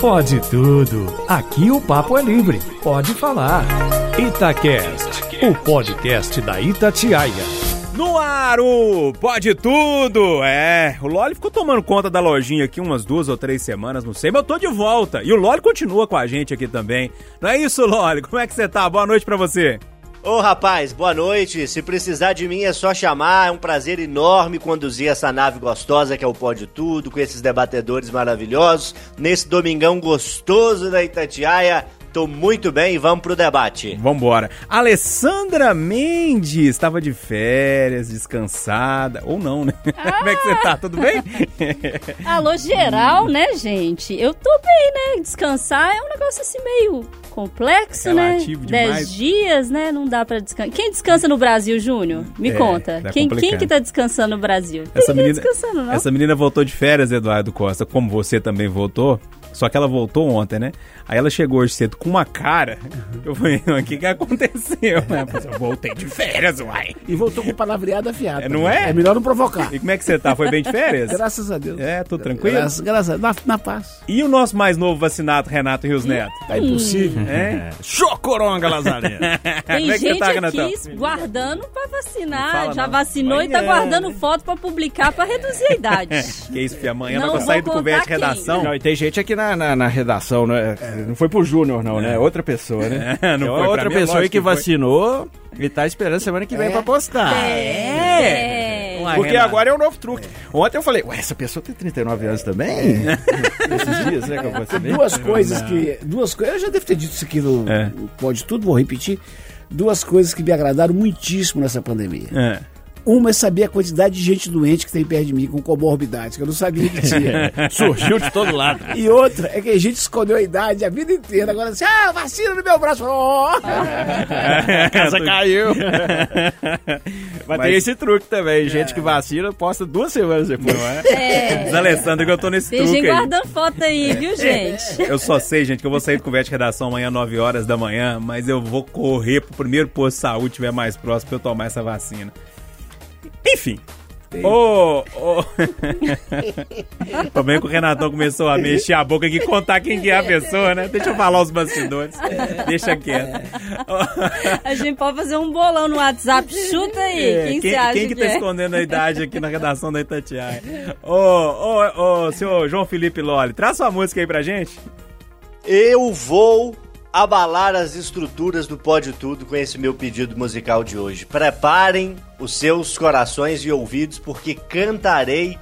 Pode tudo. Aqui o papo é livre. Pode falar. Itacast, o podcast da Itatiaia. No ar, o Pode Tudo! É, o Loli ficou tomando conta da lojinha aqui umas duas ou três semanas, não sei, mas eu tô de volta. E o Loli continua com a gente aqui também. Não é isso, Loli? Como é que você tá? Boa noite pra você. Ô rapaz, boa noite. Se precisar de mim é só chamar. É um prazer enorme conduzir essa nave gostosa que é o Pode Tudo, com esses debatedores maravilhosos, nesse domingão gostoso da Itatiaia. Tô muito bem e vamos pro debate. Vambora. Alessandra Mendes estava de férias, descansada. Ou não, né? Ah. Como é que você tá? Tudo bem? Alô, geral, né, gente? Eu tô bem, né? Descansar é um negócio assim meio complexo, Relativo né? Demais. Dez dias, né? Não dá pra descansar. Quem descansa no Brasil, Júnior? Me é, conta. Tá quem, quem que tá descansando no Brasil? Essa menina, descansando, não? essa menina voltou de férias, Eduardo Costa, como você também voltou. Só que ela voltou ontem, né? Aí ela chegou hoje cedo com uma cara. Eu falei, o que que aconteceu? Né? Eu voltei de férias, uai. E voltou com palavreada afiada. É, não é? É melhor não provocar. E como é que você tá? Foi bem de férias? Graças a Deus. É, tô tranquilo? Graças, graças a Deus. Na, na, paz. E o nosso mais novo vacinado, Renato Rios Neto? Tá impossível. É? Chocoronga, Lazareno. Tem é gente tá, aqui Renatão? guardando pra vacinar. Já não. vacinou e tá guardando foto pra publicar pra reduzir a idade. que isso, filha. Amanhã não vai sair do convite de redação. Não, e tem gente aqui na, na, na redação, né? Não foi pro Júnior, não, né? É. Outra pessoa, né? É, não foi outra pessoa aí que, que vacinou e tá esperando semana que vem é. pra postar. É. é. Porque agora é o um novo truque. Ontem eu falei, ué, essa pessoa tem 39 anos também? Esses dias, né, que eu vacinei. Duas coisas que... Duas coisas... Eu já devo ter dito isso aqui no... É. Pode tudo, vou repetir. Duas coisas que me agradaram muitíssimo nessa pandemia. É. Uma é saber a quantidade de gente doente que tem perto de mim com comorbidades, que eu não sabia que tinha. Surgiu de todo lado. E outra é que a gente escondeu a idade a vida inteira. Agora assim, ah, vacina no meu braço. Oh! a casa caiu. Mas, Mas, tem esse truque também. Gente é. que vacina posta duas semanas depois, não é? É. Diz Alessandro que eu tô nesse tem truque gente guardando foto aí, viu, gente? Eu só sei, gente, que eu vou sair do conversa de redação amanhã, 9 horas da manhã, mas eu vou correr pro primeiro posto de saúde que estiver mais próximo pra eu tomar essa vacina. Enfim. Ô, ô. Também que o Renatão começou a mexer a boca aqui e contar quem que é a pessoa, né? Deixa eu falar os bastidores. Deixa quieto. A gente pode fazer um bolão no WhatsApp. Chuta aí. É, quem, quem Quem que, que tá é? escondendo a idade aqui na redação da Itatiaia? Ô, ô, ô, senhor João Felipe Loli, traz sua música aí pra gente. Eu vou abalar as estruturas do Pode Tudo com esse meu pedido musical de hoje. Preparem os seus corações e ouvidos, porque cantarei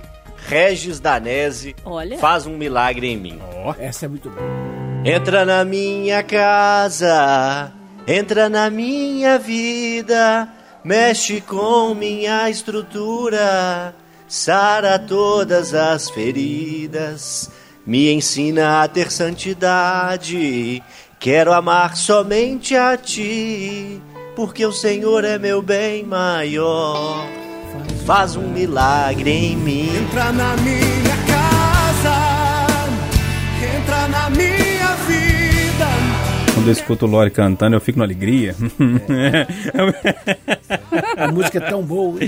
Regis Danese Olha. faz um milagre em mim. Oh, essa é muito boa. Entra na minha casa, entra na minha vida, mexe com minha estrutura, sara todas as feridas, me ensina a ter santidade Quero amar somente a ti, porque o Senhor é meu bem maior. Faz um milagre em mim. Entra na minha casa, entra na minha. Quando eu escuto o Lore cantando, eu fico na alegria. É. A música é tão boa.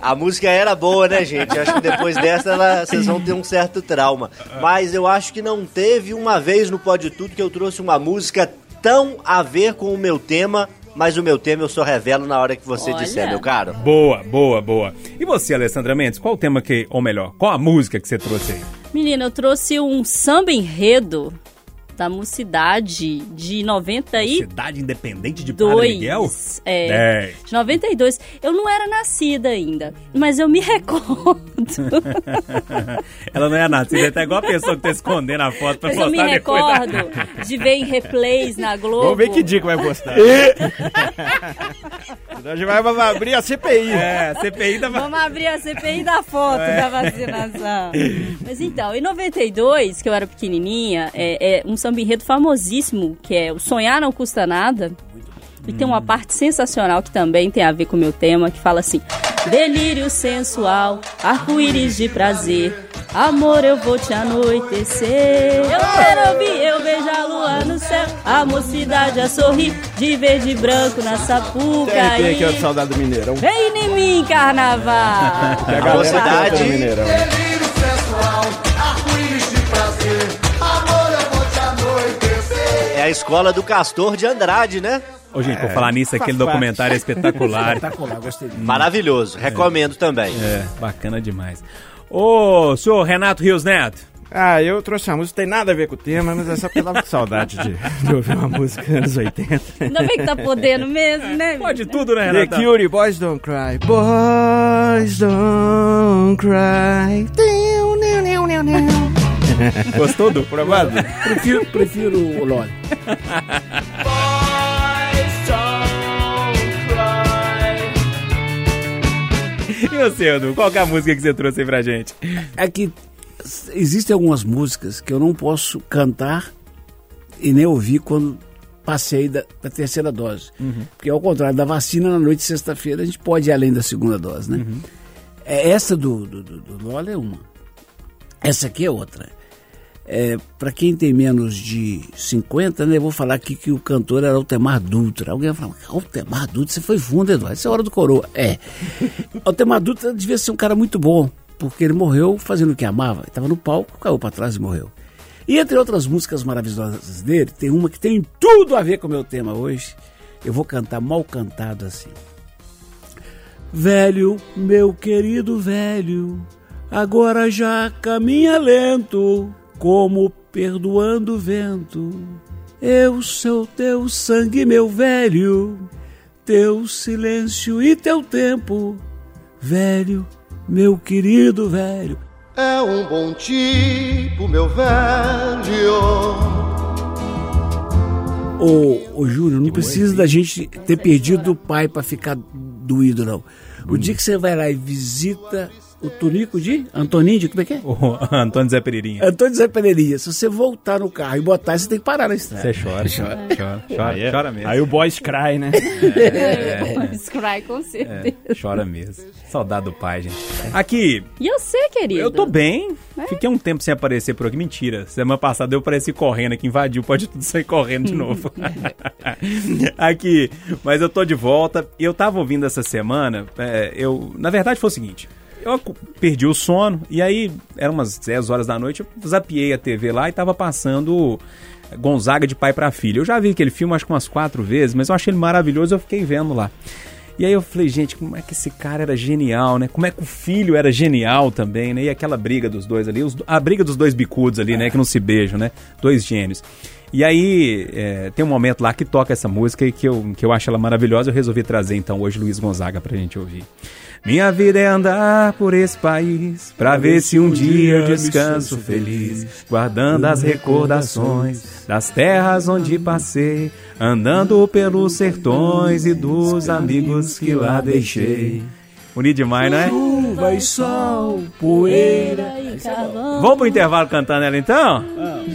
A música era boa, né, gente? acho que depois dessa ela, vocês vão ter um certo trauma. Mas eu acho que não teve uma vez no Pode Tudo que eu trouxe uma música tão a ver com o meu tema mas o meu tema eu só revelo na hora que você Olha. disser, meu caro. Boa, boa, boa. E você, Alessandra Mendes, qual o tema que, ou melhor, qual a música que você trouxe aí? Menina, eu trouxe um samba enredo da Mocidade de 90 e... Mocidade Independente de Padre Miguel? É, 10. de 92. Eu não era nascida ainda, mas eu me recordo. Ela não é nascida, é até igual a pessoa que tá escondendo a foto pra mas postar eu me recordo depois. de ver em replays na Globo. Vamos ver que dia que vai postar. a gente vai abrir a CPI. É, a CPI da... Vamos abrir a CPI da foto é. da vacinação. Mas então, em 92, que eu era pequenininha, é, é um samba enredo famosíssimo, que é o Sonhar Não Custa Nada. E tem uma parte sensacional que também tem a ver com o meu tema, que fala assim: Delírio sensual, arco-íris de prazer. Amor, eu vou te anoitecer. Eu quero ouvir, eu vejo a lua no céu. A mocidade a sorrir, de verde e branco na sapuca. Tem aqui o saudade do Mineirão. Vem em mim, carnaval. a, a mocidade. A escola do Castor de Andrade, né? Ô, gente, por falar nisso, aquele documentário é espetacular. Espetacular, gostei. Maravilhoso, recomendo também. É, bacana demais. Ô, senhor Renato Rios Neto. Ah, eu trouxe uma música, tem nada a ver com o tema, mas é só porque eu tava com saudade de, de ouvir uma música anos 80. Ainda bem que tá podendo mesmo, né? Pode tudo, né, The Renato? Cure, Boys Don't Cry. Boys Don't Cry. Gostou do provado? Prefiro, prefiro o Loli. E você, Edu? Qual que é a música que você trouxe aí pra gente? É que existem algumas músicas que eu não posso cantar e nem ouvir quando passei da, da terceira dose. Porque ao contrário da vacina, na noite de sexta-feira a gente pode ir além da segunda dose, né? É, essa do, do, do, do Lola é uma. Essa aqui é outra. É, para quem tem menos de 50, né, eu vou falar aqui que o cantor era Altemar Dutra. Alguém vai falar, Altemar Dutra, você foi fundo, Eduardo, isso é hora do coroa. É. Altemar Dutra devia ser um cara muito bom, porque ele morreu fazendo o que amava. Ele estava no palco, caiu para trás e morreu. E entre outras músicas maravilhosas dele, tem uma que tem tudo a ver com o meu tema hoje. Eu vou cantar mal cantado assim. Velho, meu querido velho, agora já caminha lento, como perdoando o vento. Eu sou teu sangue, meu velho, teu silêncio e teu tempo. Velho, meu querido velho. É um bom tipo, meu velho. Ô, ô Júnior, não precisa da gente ter perdido o pai pra ficar doído, não. O dia que você vai lá e visita o Tonico de Antoninho, de como é que é? O Antônio Zé Pereirinha. Antônio Zé Pereirinha. Se você voltar no carro e botar, você tem que parar na estrada. Você chora, chora, chora, chora, chora mesmo. Aí o Boys Cry, né? É. Scry, com certeza. É, chora mesmo. Saudade do pai, gente. Aqui, E você, querido? eu tô bem. Fiquei um tempo sem aparecer por aqui. Mentira. Semana passada eu apareci correndo aqui, invadiu. Pode tudo sair correndo de novo. aqui, mas eu tô de volta. E eu tava ouvindo essa semana. é, eu, na verdade, foi o seguinte. Eu perdi o sono e aí eram umas 10 horas da noite, eu zapiei a TV lá e tava passando Gonzaga de pai pra filho. Eu já vi aquele filme acho que umas quatro vezes, mas eu achei ele maravilhoso, eu fiquei vendo lá. E aí eu falei, gente, como é que esse cara era genial, né? Como é que o filho era genial também, né? E aquela briga dos dois ali, os- a briga dos dois bicudos ali, né? Que não se beijam, né? Dois gênios. E aí é, tem um momento lá que toca essa música e que eu, que eu acho ela maravilhosa. Eu resolvi trazer então hoje Luiz Gonzaga pra gente ouvir. Minha vida é andar por esse país pra ver se um dia eu descanso feliz, guardando as recordações das terras onde passei, andando pelos sertões e dos amigos que lá deixei. Bonito demais, não é? Chuva e sol, poeira. E carvão. Vamos pro intervalo cantando ela então?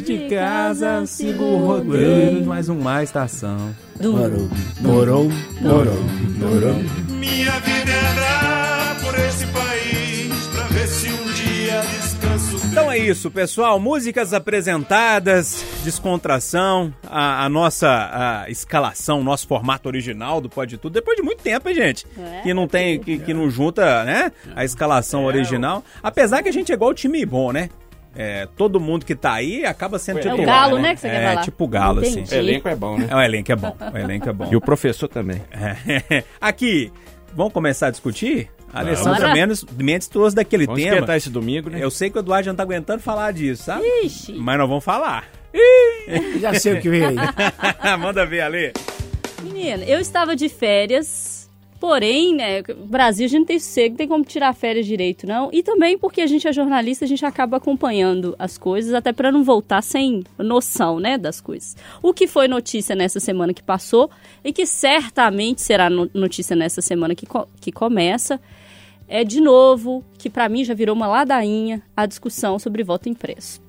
De casa sigo o roteiro, mais uma estação. Morou, morou, morou, morou. Minha vida é andar Então é isso, pessoal. Músicas apresentadas, descontração, a, a nossa a escalação, nosso formato original do Pode Tudo. Depois de muito tempo, hein, gente? É, que não tem, que, que não junta, né? A escalação original. Apesar que a gente é igual o time bom, né? É, todo mundo que tá aí acaba sendo É titular. o galo, né, que você é, quer falar? tipo galo, assim. Entendi. O elenco é bom, né? É, o elenco é bom. O elenco é bom. E o professor também. É. Aqui, vamos começar a discutir? A Alessandra Bora. Mendes, Mendes trouxe daquele Vamos tema. esquentar esse domingo, né? Eu sei que o Eduardo já não tá aguentando falar disso, sabe? Ixi. Mas nós vamos falar. Já sei o que vem aí. Manda ver ali. Menina, eu estava de férias, porém, né, Brasil a gente não tem sossego, não tem como tirar férias direito, não. E também porque a gente é jornalista, a gente acaba acompanhando as coisas, até para não voltar sem noção, né, das coisas. O que foi notícia nessa semana que passou e que certamente será no- notícia nessa semana que, co- que começa, é de novo, que para mim já virou uma ladainha, a discussão sobre voto impresso.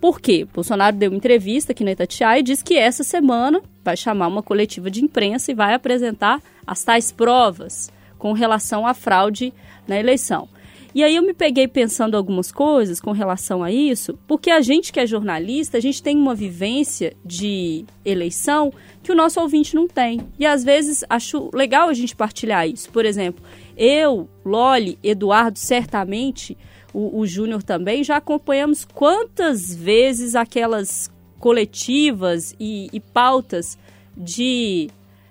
Por quê? Bolsonaro deu uma entrevista aqui na Itatiaia e disse que essa semana vai chamar uma coletiva de imprensa e vai apresentar as tais provas com relação à fraude na eleição. E aí eu me peguei pensando algumas coisas com relação a isso, porque a gente que é jornalista, a gente tem uma vivência de eleição que o nosso ouvinte não tem. E às vezes acho legal a gente partilhar isso. Por exemplo, eu, Loli, Eduardo, certamente, o, o Júnior também, já acompanhamos quantas vezes aquelas coletivas e, e pautas de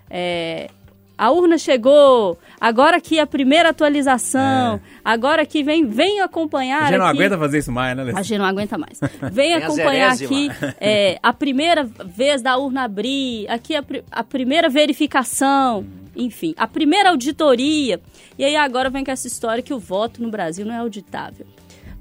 é, a urna chegou, agora aqui a primeira atualização, é. agora que vem, vem acompanhar. A gente não aqui, aguenta fazer isso mais, né, A gente não aguenta mais. Vem acompanhar aqui é, a primeira vez da urna abrir, aqui a, a primeira verificação, enfim, a primeira auditoria. E aí agora vem com essa história que o voto no Brasil não é auditável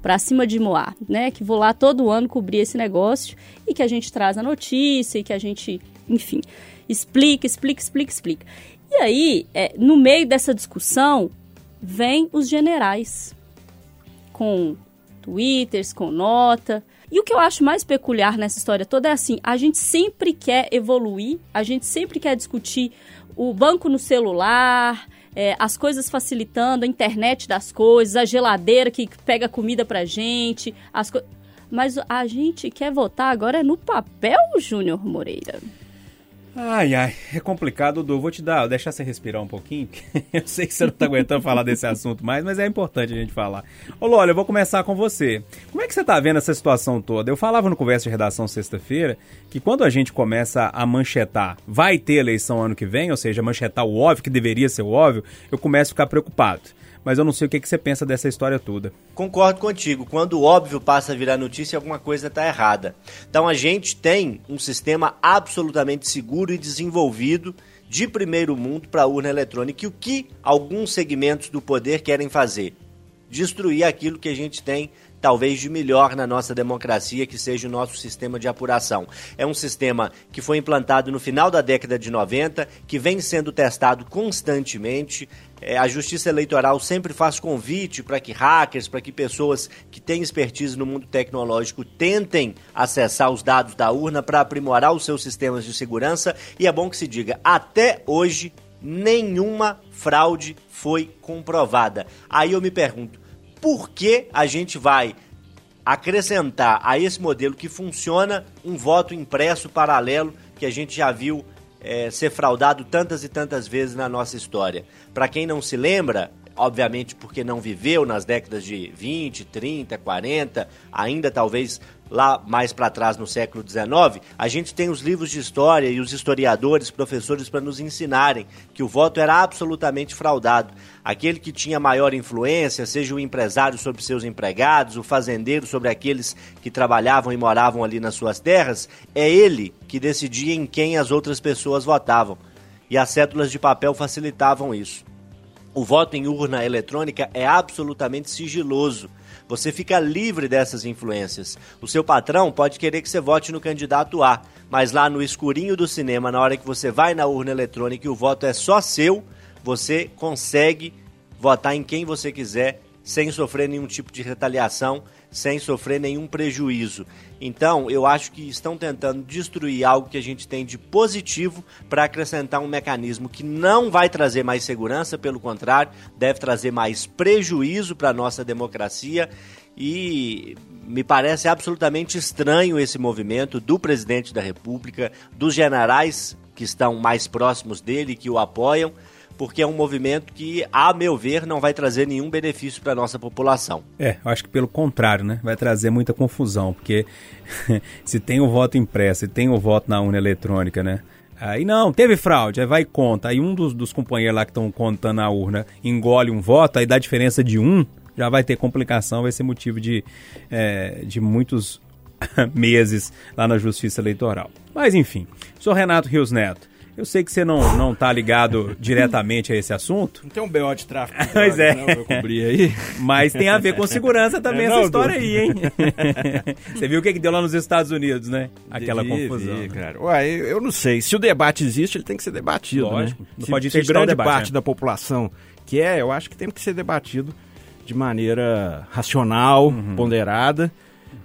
para cima de Moá, né? Que vou lá todo ano cobrir esse negócio e que a gente traz a notícia e que a gente, enfim, explica, explica, explica, explica. E aí, é, no meio dessa discussão, vem os generais com twitters, com nota. E o que eu acho mais peculiar nessa história toda é assim: a gente sempre quer evoluir, a gente sempre quer discutir o banco no celular, é, as coisas facilitando, a internet das coisas, a geladeira que pega comida pra gente, as co... mas a gente quer votar agora no papel, Júnior Moreira. Ai, ai, é complicado, Dudu. Vou te dar, deixar você respirar um pouquinho. eu sei que você não tá aguentando falar desse assunto mais, mas é importante a gente falar. Ô, Lola, eu vou começar com você. Como é que você tá vendo essa situação toda? Eu falava no Conversa de Redação sexta-feira que quando a gente começa a manchetar, vai ter eleição ano que vem, ou seja, manchetar o óbvio, que deveria ser o óbvio, eu começo a ficar preocupado mas eu não sei o que, que você pensa dessa história toda. Concordo contigo. Quando o óbvio passa a virar notícia, alguma coisa está errada. Então a gente tem um sistema absolutamente seguro e desenvolvido de primeiro mundo para a urna eletrônica. E o que alguns segmentos do poder querem fazer? Destruir aquilo que a gente tem talvez de melhor na nossa democracia, que seja o nosso sistema de apuração. É um sistema que foi implantado no final da década de 90, que vem sendo testado constantemente. É, a Justiça Eleitoral sempre faz convite para que hackers, para que pessoas que têm expertise no mundo tecnológico tentem acessar os dados da urna para aprimorar os seus sistemas de segurança. E é bom que se diga, até hoje, nenhuma fraude foi comprovada. Aí eu me pergunto, por que a gente vai acrescentar a esse modelo que funciona um voto impresso paralelo que a gente já viu é, ser fraudado tantas e tantas vezes na nossa história. Para quem não se lembra, obviamente porque não viveu nas décadas de 20, 30, 40, ainda talvez lá mais para trás no século XIX, a gente tem os livros de história e os historiadores, professores para nos ensinarem que o voto era absolutamente fraudado. Aquele que tinha maior influência, seja o empresário sobre seus empregados, o fazendeiro sobre aqueles que trabalhavam e moravam ali nas suas terras, é ele que decidia em quem as outras pessoas votavam. E as cédulas de papel facilitavam isso. O voto em urna eletrônica é absolutamente sigiloso. Você fica livre dessas influências. O seu patrão pode querer que você vote no candidato A, mas lá no escurinho do cinema, na hora que você vai na urna eletrônica e o voto é só seu, você consegue votar em quem você quiser sem sofrer nenhum tipo de retaliação, sem sofrer nenhum prejuízo. Então, eu acho que estão tentando destruir algo que a gente tem de positivo para acrescentar um mecanismo que não vai trazer mais segurança, pelo contrário, deve trazer mais prejuízo para a nossa democracia. E me parece absolutamente estranho esse movimento do presidente da República, dos generais que estão mais próximos dele, que o apoiam porque é um movimento que, a meu ver, não vai trazer nenhum benefício para a nossa população. É, eu acho que pelo contrário, né? Vai trazer muita confusão, porque se tem o voto impresso e tem o voto na urna eletrônica, né? Aí não, teve fraude, aí vai e conta. Aí um dos, dos companheiros lá que estão contando a urna engole um voto, aí dá diferença de um, já vai ter complicação, vai ser motivo de, é, de muitos meses lá na Justiça Eleitoral. Mas enfim, sou Renato Rios Neto. Eu sei que você não, não tá ligado diretamente a esse assunto. Não tem um BO de tráfico. Pois é. Não, eu aí. Mas tem a ver com segurança também é, essa história aí, hein? você viu o que, que deu lá nos Estados Unidos, né? Aquela vi, confusão. Vi, né? cara. Ué, eu não sei. Se o debate existe, ele tem que ser debatido, né? Lógico. né? Não se, pode se grande debate, parte né? da população que é, eu acho que tem que ser debatido de maneira racional, uhum. ponderada,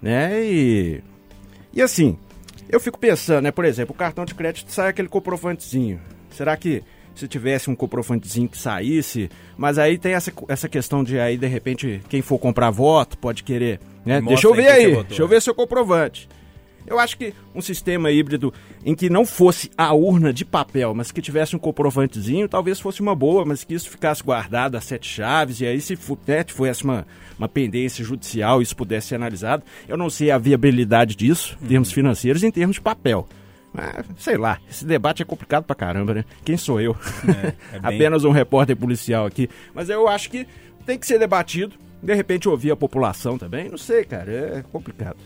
né? E, e assim, eu fico pensando, né? Por exemplo, o cartão de crédito sai aquele comprovantezinho. Será que se tivesse um comprovantezinho que saísse, mas aí tem essa, essa questão de aí, de repente, quem for comprar voto pode querer, né? Deixa eu ver aí, deixa eu ver seu comprovante. Eu acho que um sistema híbrido em que não fosse a urna de papel, mas que tivesse um comprovantezinho, talvez fosse uma boa, mas que isso ficasse guardado a sete chaves, e aí se né, fosse uma, uma pendência judicial, isso pudesse ser analisado. Eu não sei a viabilidade disso, em termos financeiros, em termos de papel. Mas, sei lá, esse debate é complicado pra caramba, né? Quem sou eu? É, é bem- Apenas um repórter policial aqui. Mas eu acho que tem que ser debatido. De repente ouvir a população também. Não sei, cara. É complicado.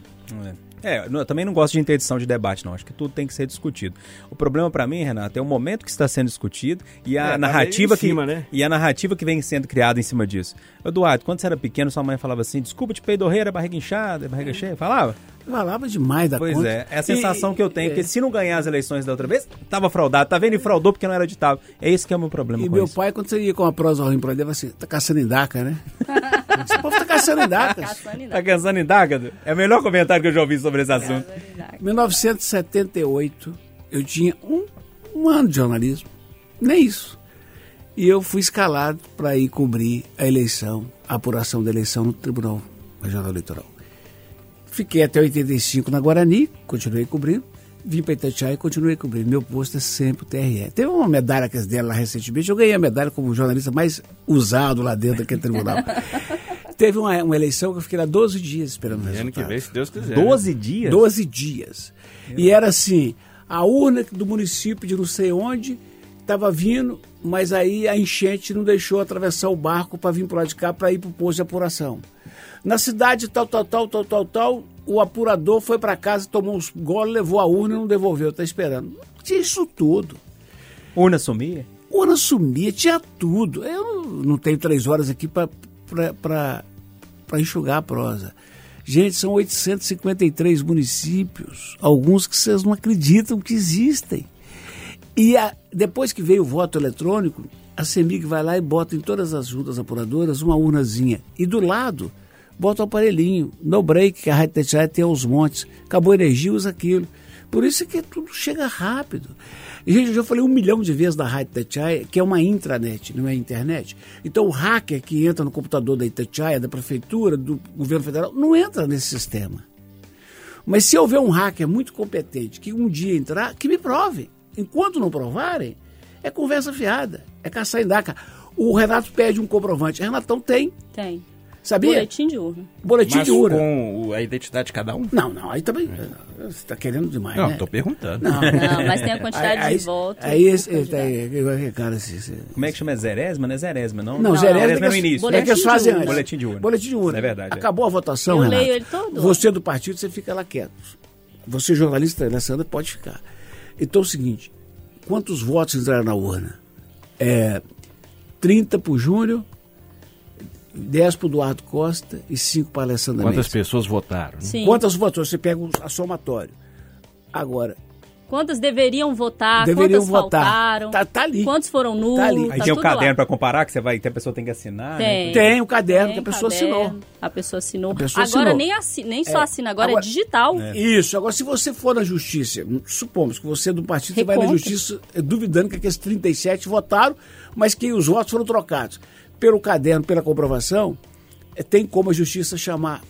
É, eu não- eu também não gosto de interdição de debate, não. Acho que tudo tem que ser discutido. O problema pra mim, Renato, é o momento que está sendo discutido e a É, tá narrativa em cima, que né? e a narrativa que vem sendo criada em cima disso. Eduardo, quando você era pequeno, sua mãe falava assim: "Desculpa de peidorreira, barriga inchada, barriga cheia". Falava? Falava demais da Pois conta. é, é a sensação E- que eu tenho, é. porque se não ganhar as eleições da outra vez, tava fraudado, tá vendo? E fraudou porque não era editável. É esse que é o meu problema E com meu isso. pai, quando você ia com uma prosa ruim pra ele, ele falava assim, tá caçando em daca, né? Esse povo tá caçando em. Caçando e Tá cansando em dágado? É o melhor comentário que eu já ouvi sobre esse assunto. Em 1978, eu tinha um, um ano de jornalismo, nem isso. E eu fui escalado para ir cobrir a eleição, a apuração da eleição no Tribunal Regional Eleitoral. Fiquei até 85 na Guarani, continuei cobrindo. Vim para Itatiaia e continuei cobrindo. Meu posto é sempre o TRE. Teve uma medalha que eles deram lá recentemente. Eu ganhei a medalha como jornalista mais usado lá dentro daquele tribunal. Teve uma, uma eleição que eu fiquei lá 12 dias esperando o Ano resultado. que vem, se Deus quiser. 12 dias? 12 dias. E era assim, a urna do município de não sei onde estava vindo, mas aí a enchente não deixou atravessar o barco para vir para lado de cá para ir para o posto de apuração. Na cidade tal, tal, tal, tal, tal, tal, o apurador foi para casa, tomou uns goles, levou a urna e não devolveu, está esperando. Tinha isso tudo. Urna sumia? Urna sumia, tinha tudo. Eu não tenho três horas aqui para enxugar a prosa. Gente, são 853 municípios, alguns que vocês não acreditam que existem. E a- depois que veio o voto eletrônico, a CEMIG vai lá e bota em todas as juntas apuradoras uma urnazinha. E do lado, bota o aparelhinho, no break, que a Rádio tem aos montes. Acabou a energia, usa aquilo. Por isso que tudo chega rápido. Gente, eu já falei um milhão de vezes da Rádio Itatiaia, que é uma intranet, não é internet. Então o hacker que entra no computador da Itatiaia, da prefeitura, do governo federal, não entra nesse sistema. Mas se houver um hacker muito competente que um dia entrar, que me prove. Enquanto não provarem, é conversa fiada, é caçar em daca. O Renato pede um comprovante. Renatão tem, Tem. Sabia? Boletim de urna. Boletim Mas de urna. com o- a identidade de cada um? Não, não, aí também. Você está querendo demais, Não, né? tô perguntando. Não, Não, mas tem a quantidade aí, de votos. Aí esse, aí, cara, assim, assim, Como é que chama? É Zerésima? Não é Zerésima, não? Não, Não, Zerésima Zerésima é no que- início. É que eles Boletim de fazem urna. antes. Boletim de urna. Boletim de urna. É verdade, é. Acabou a votação, Eu Renato. leio ele todo. Você do partido, você fica lá quieto. Você, jornalista, Alessandra, pode ficar. Então é o seguinte: quantos votos entraram na urna? É, 30 para o Júnior, 10 para o Eduardo Costa e 5 para a Alessandra Quantas Mendes. pessoas votaram? né? Sim. Quantas votos? Você pega o a somatório. Agora, Quantas deveriam votar? Deveriam quantas votar. faltaram? Tá- tá ali. Quantos foram nulos? Tá ali. Aí tá tem o caderno pra comparar, que você vai, que a pessoa tem que assinar. né? Tem. tem o caderno Tem que a pessoa caderno, assinou. A pessoa assinou. A pessoa agora assinou. nem, assi- nem só É. assina, agora, Agora- é digital. Isso. Agora, se você for na justiça, supomos que você é do partido, você vai na justiça eh, duvidando que aqueles 37 votaram, mas que os votos foram trocados. Pelo caderno, pela comprovação, eh, tem como a justiça chamar,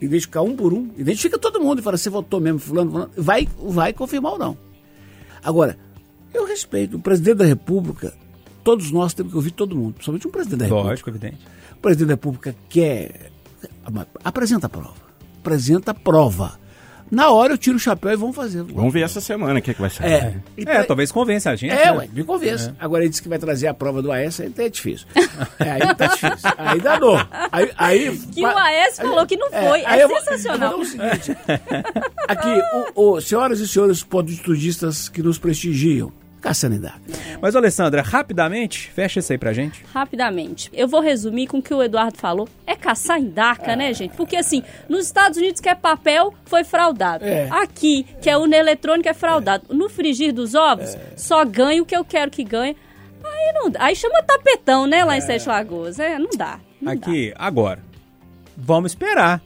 identificar um por um, identifica todo mundo e fala, você votou mesmo, fulano, fulano, vai, vai confirmar ou não. Agora, eu respeito, o presidente da República, todos nós temos que ouvir todo mundo, principalmente um presidente da República. Lógico, evidente. O presidente da República quer. Apresenta a prova. Apresenta a prova. Na hora eu tiro o chapéu e vamos fazer. Vamos ver essa semana o que, é que vai sair. É. E É, pra- talvez convença a gente. É, né? ué, me convença. Agora ele disse que vai trazer a prova do AES, aí é difícil. É, aí tá difícil. Aí danou. Aí, aí, Que o AES falou que não foi. É, aí eu vou- sensacional. Então é o seguinte. Aqui, o, o- senhoras e senhores podestudistas que nos prestigiam, em daca. Mas, Alessandra, rapidamente, fecha isso aí pra gente. Rapidamente. Eu vou resumir com o que o Eduardo falou. É caçar em daca, né, gente? Porque assim, nos Estados Unidos que é papel, foi fraudado. É. Aqui, que é urna eletrônica, é fraudado. No frigir dos ovos, só ganho o que eu quero que ganhe. Aí não dá. Aí chama tapetão, né, lá em Sete Lagoas. É, não dá. Não Aqui, agora, vamos esperar.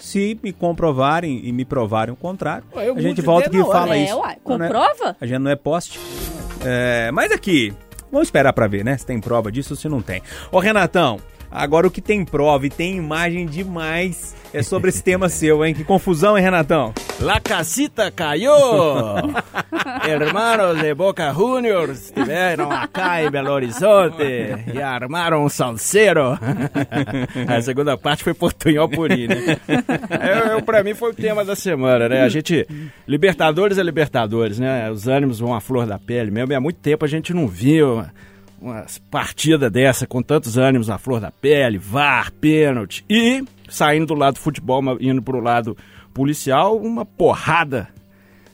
Se me comprovarem e me provarem o contrário, Ué, eu a gente volta aqui e fala É, isso. Não é- comprova? A gente não é poste. É, mas aqui, vamos esperar pra ver, né? Se tem prova disso ou se não tem. Ô, Renatão, Agora o que tem prova e tem imagem demais é sobre esse tema seu, hein? Que confusão, hein, Renatão? La casita cayó. Hermanos de Boca Juniors estiveram acá em Belo Horizonte e armaram um salseiro. A segunda parte foi Portunhol Puri, né? Eu, eu, pra mim foi o tema da semana, né? A gente. Libertadores é Libertadores, né? Os ânimos vão à flor da pele mesmo. E há muito tempo a gente não viu uma partida dessa com tantos ânimos à flor da pele, VAR, pênalti. E saindo do lado do futebol, indo pro lado policial, uma porrada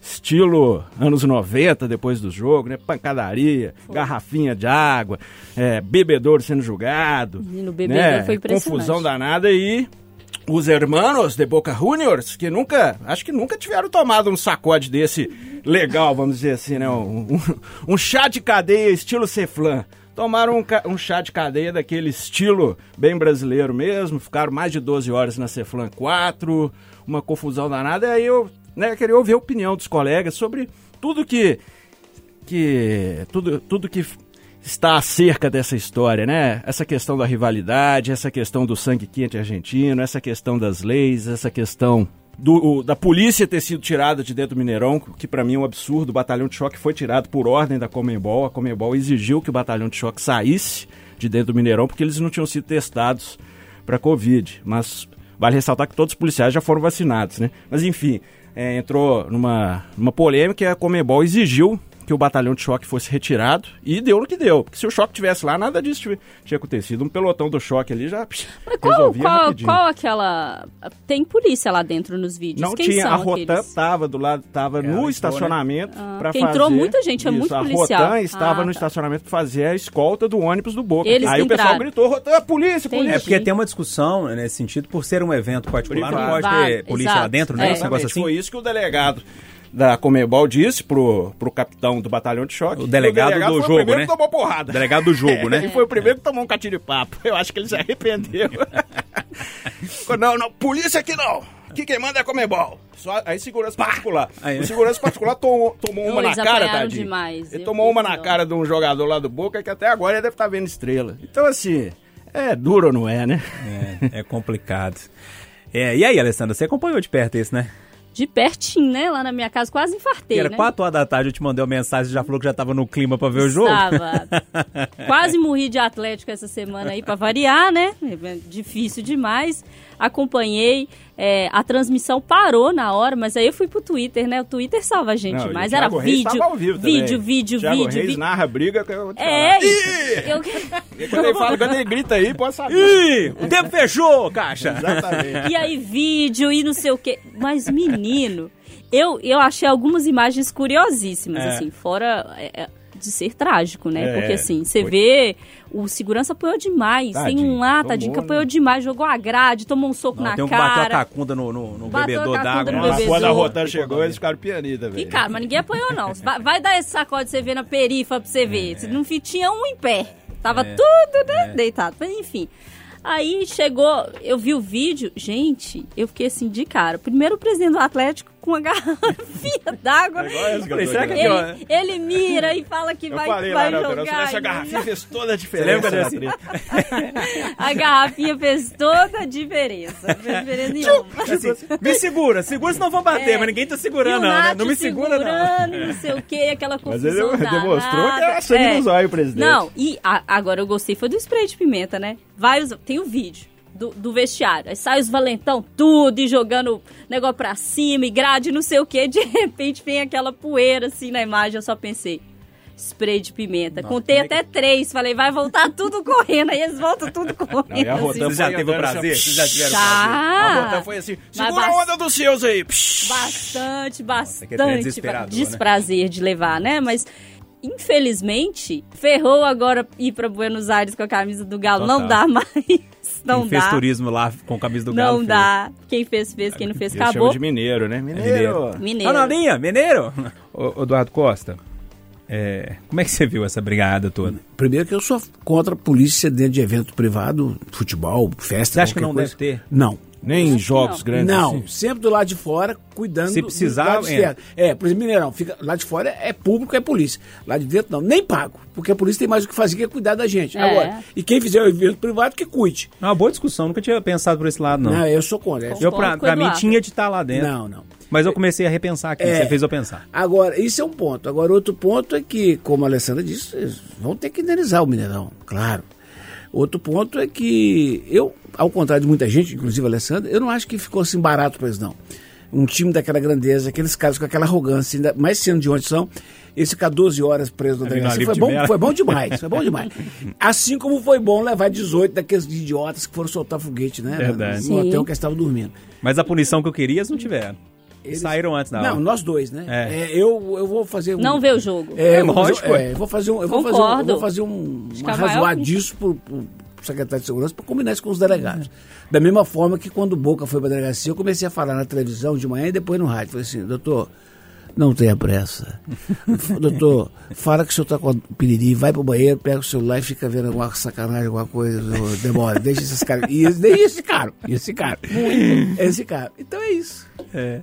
estilo anos 90, depois do jogo, né? Pancadaria, Foi. garrafinha de água, é, bebedouro sendo julgado. Bebedouro né? foi Confusão danada e os hermanos de Boca Juniors, que nunca, acho que nunca tiveram tomado um sacode desse legal, vamos dizer assim, né? Um, um, um chá de cadeia estilo Ceflan. Tomaram um, um, chá de cadeia daquele estilo bem brasileiro mesmo, ficaram mais de 12 horas na Ceflan 4, uma confusão danada. E aí eu né, queria ouvir a opinião dos colegas sobre tudo que. que tudo, tudo que está acerca dessa história, né? Essa questão da rivalidade, essa questão do sangue quente argentino, essa questão das leis, essa questão do, da polícia ter sido tirada de dentro do Mineirão, que para mim é um absurdo. O batalhão de choque foi tirado por ordem da Comembol. A Comembol exigiu que o batalhão de choque saísse de dentro do Mineirão porque eles não tinham sido testados para Covid. Mas vale ressaltar que todos os policiais já foram vacinados, né? Mas enfim, é, entrou numa, numa polêmica e a Comembol exigiu que o batalhão de choque fosse retirado e deu no que deu. Porque se o choque tivesse lá, nada disso tinha acontecido. Um pelotão do choque ali já Mas qual, qual, qual, aquela... Tem polícia lá dentro nos vídeos? Não Quem tinha, a Rotan tava do lado, tava no entrou, estacionamento né? para fazer... entrou muita gente, é isso, muito a policial. A Rotan estava ah, no tá. estacionamento para fazer a escolta do ônibus do Boca. Eles Aí entraram. o pessoal gritou, Rotan, polícia, Entendi. polícia. É porque tem uma discussão nesse sentido, por ser um evento particular, não pode ter polícia Exato. lá dentro, né? É. Esse negócio assim. Foi isso que o delegado da Comebol disse pro, pro capitão do batalhão de choque. O delegado, o delegado do foi jogo, o primeiro né? que tomou porrada. O delegado do jogo, né? Ele foi o primeiro que tomou um catinho de papo. Eu acho que ele se arrependeu. não, não, polícia aqui não. Que quem manda é a Comebol. Só, aí segurança particular. Aí, o segurança particular tomou, tomou uma Eles na cara, tadinho. demais. Ele Eu tomou uma na dó. cara de um jogador lá do Boca que até agora ele deve estar vendo estrela. Então, assim, é duro ou não é, né? É, é complicado. É, e aí, Alessandra, você acompanhou de perto esse, né? De pertinho, né? Lá na minha casa, quase infartei, Era né? 4 horas da tarde, eu te mandei uma mensagem, já falou que já tava no clima pra ver o jogo? Estava. Quase morri de Atlético essa semana aí, pra variar, né? Difícil demais. Acompanhei. é, a transmissão parou na hora, mas aí eu fui pro Twitter, né? O Twitter salva a gente Não, mais. o Era vídeo, tava ao vivo vídeo, também. vídeo, Thiago vídeo, Reis vídeo. narra a briga que eu vou te É, isso. Eu... E quando ele fala, quando ele grita aí, pode saber. Ih, o tempo fechou, caixa! Exatamente. E aí, vídeo e não sei o quê. Mas, menino, eu, eu achei algumas imagens curiosíssimas, É. assim, fora é, é, de ser trágico, né? É, Porque, assim, você foi. vê, o segurança apoiou demais. Tem Tadinho, um lá, tadinho, que né? apoiou demais, jogou a grade, tomou um soco Não, na tem um que bateu a cara. cacunda no, no, no bebedor d'água. né? Quando a. Rotan chegou, eles ficaram pianita, E, velho. cara, mas ninguém apoiou, não. Vai, vai dar esse sacode você vê na perifa pra você ver. Não fi- tinha um em pé. Tava tudo, né, deitado. Mas, enfim. Aí chegou, eu vi o vídeo, gente, eu fiquei assim de cara. Primeiro o presidente do Atlético com uma garrafinha d'água. aqui, Ele, ele mira e fala que Eu vai, falei vai lá jogar. essa garrafinha fez toda a Você diferença. lembra desse? treta. A garrafinha fez toda a diferença. Não fez diferença nenhuma. Assim, me segura, segura senão vão bater, É. mas ninguém tá segurando, não, né? Não me segura, não. segurando, não sei o que, aquela Mas confusão ele demonstrou que era sangue no zóio, presidente. Não, e a- agora eu gostei, foi do spray de pimenta, né? Vários, tem o vídeo do, do vestiário, aí sai os valentão tudo e jogando negócio pra cima e grade, não sei o que, de repente vem aquela poeira assim na imagem, eu só pensei... Spray de pimenta. Contei até três. Falei, vai voltar tudo correndo. Aí eles voltam tudo correndo. Não, e a assim. Rotan já teve o prazer? Vocês já tiveram o Tá. prazer? A Rotan foi assim, segura a onda dos seus aí. Bastante, é bastante desesperador, né? desprazer de levar, né? Mas infelizmente ferrou agora ir pra Buenos Aires com a camisa do Galo. Total. Não dá mais. Não Quem fez dá. turismo lá com camisa do Galo. Não fez. dá. Quem fez, fez. Quem não fez, chamam acabou. de mineiro, né? É Mineiro. Mineiro. Não, não, linha, mineiro. Ô, Eduardo Costa, é, como é que você viu essa brigada toda? Primeiro que eu sou contra a polícia dentro de evento privado, futebol, festa, Você acha que não coisa. deve ter? Não. Nem em jogos não. grandes Não, assim? sempre do lado de fora, cuidando Se do- precisar, do lado é. externo. É, por exemplo, Mineirão, fica, lá de fora é público, é polícia. Lá de dentro não, nem pago, porque a polícia tem mais o que fazer que é cuidar da gente. É. Agora, e quem fizer o evento privado, que cuide. É uma boa discussão, nunca tinha pensado por esse lado, não. Não, eu sou contra. eu, pra, pra mim, tinha de estar lá dentro. Não, não. Mas eu comecei a repensar aqui, É. você fez eu pensar. Agora, isso é um ponto. Agora, outro ponto é que, como a Alessandra disse, vão ter que indenizar o Mineirão, claro. Outro ponto é que eu, ao contrário de muita gente, inclusive a Alessandra, eu não acho que ficou assim barato para eles, não. Um time daquela grandeza, aqueles caras com aquela arrogância, ainda mais sendo de onde são, esse ficar 12 horas preso na Ali no delegacia Alípio foi bom, foi bom demais, foi bom demais. Assim como foi bom levar 18 daqueles idiotas que foram soltar foguete, né? Verdade. No Sim. hotel que estavam dormindo. Mas a punição que eu queria, eles não tiveram. Eles- Saíram antes da Não, hora. nós dois, né? É. É, eu, eu vou fazer um... Não vê o jogo. É, eu vou fazer, lógico, é, eu vou fazer um, eu vou fazer um, eu vou fazer um, uma a maior razoar disso pro, pro secretário de segurança para combinar isso com os delegados. Da mesma forma que quando o Boca foi para delegacia, eu comecei a falar na televisão de manhã e depois no rádio. Falei assim, doutor, não tenha pressa. doutor, fala que o senhor tá com piriri, vai pro banheiro, pega o celular e fica vendo alguma sacanagem, alguma coisa, demora, deixa esses caras. E esse, esse cara, esse cara. Esse cara. Então é isso.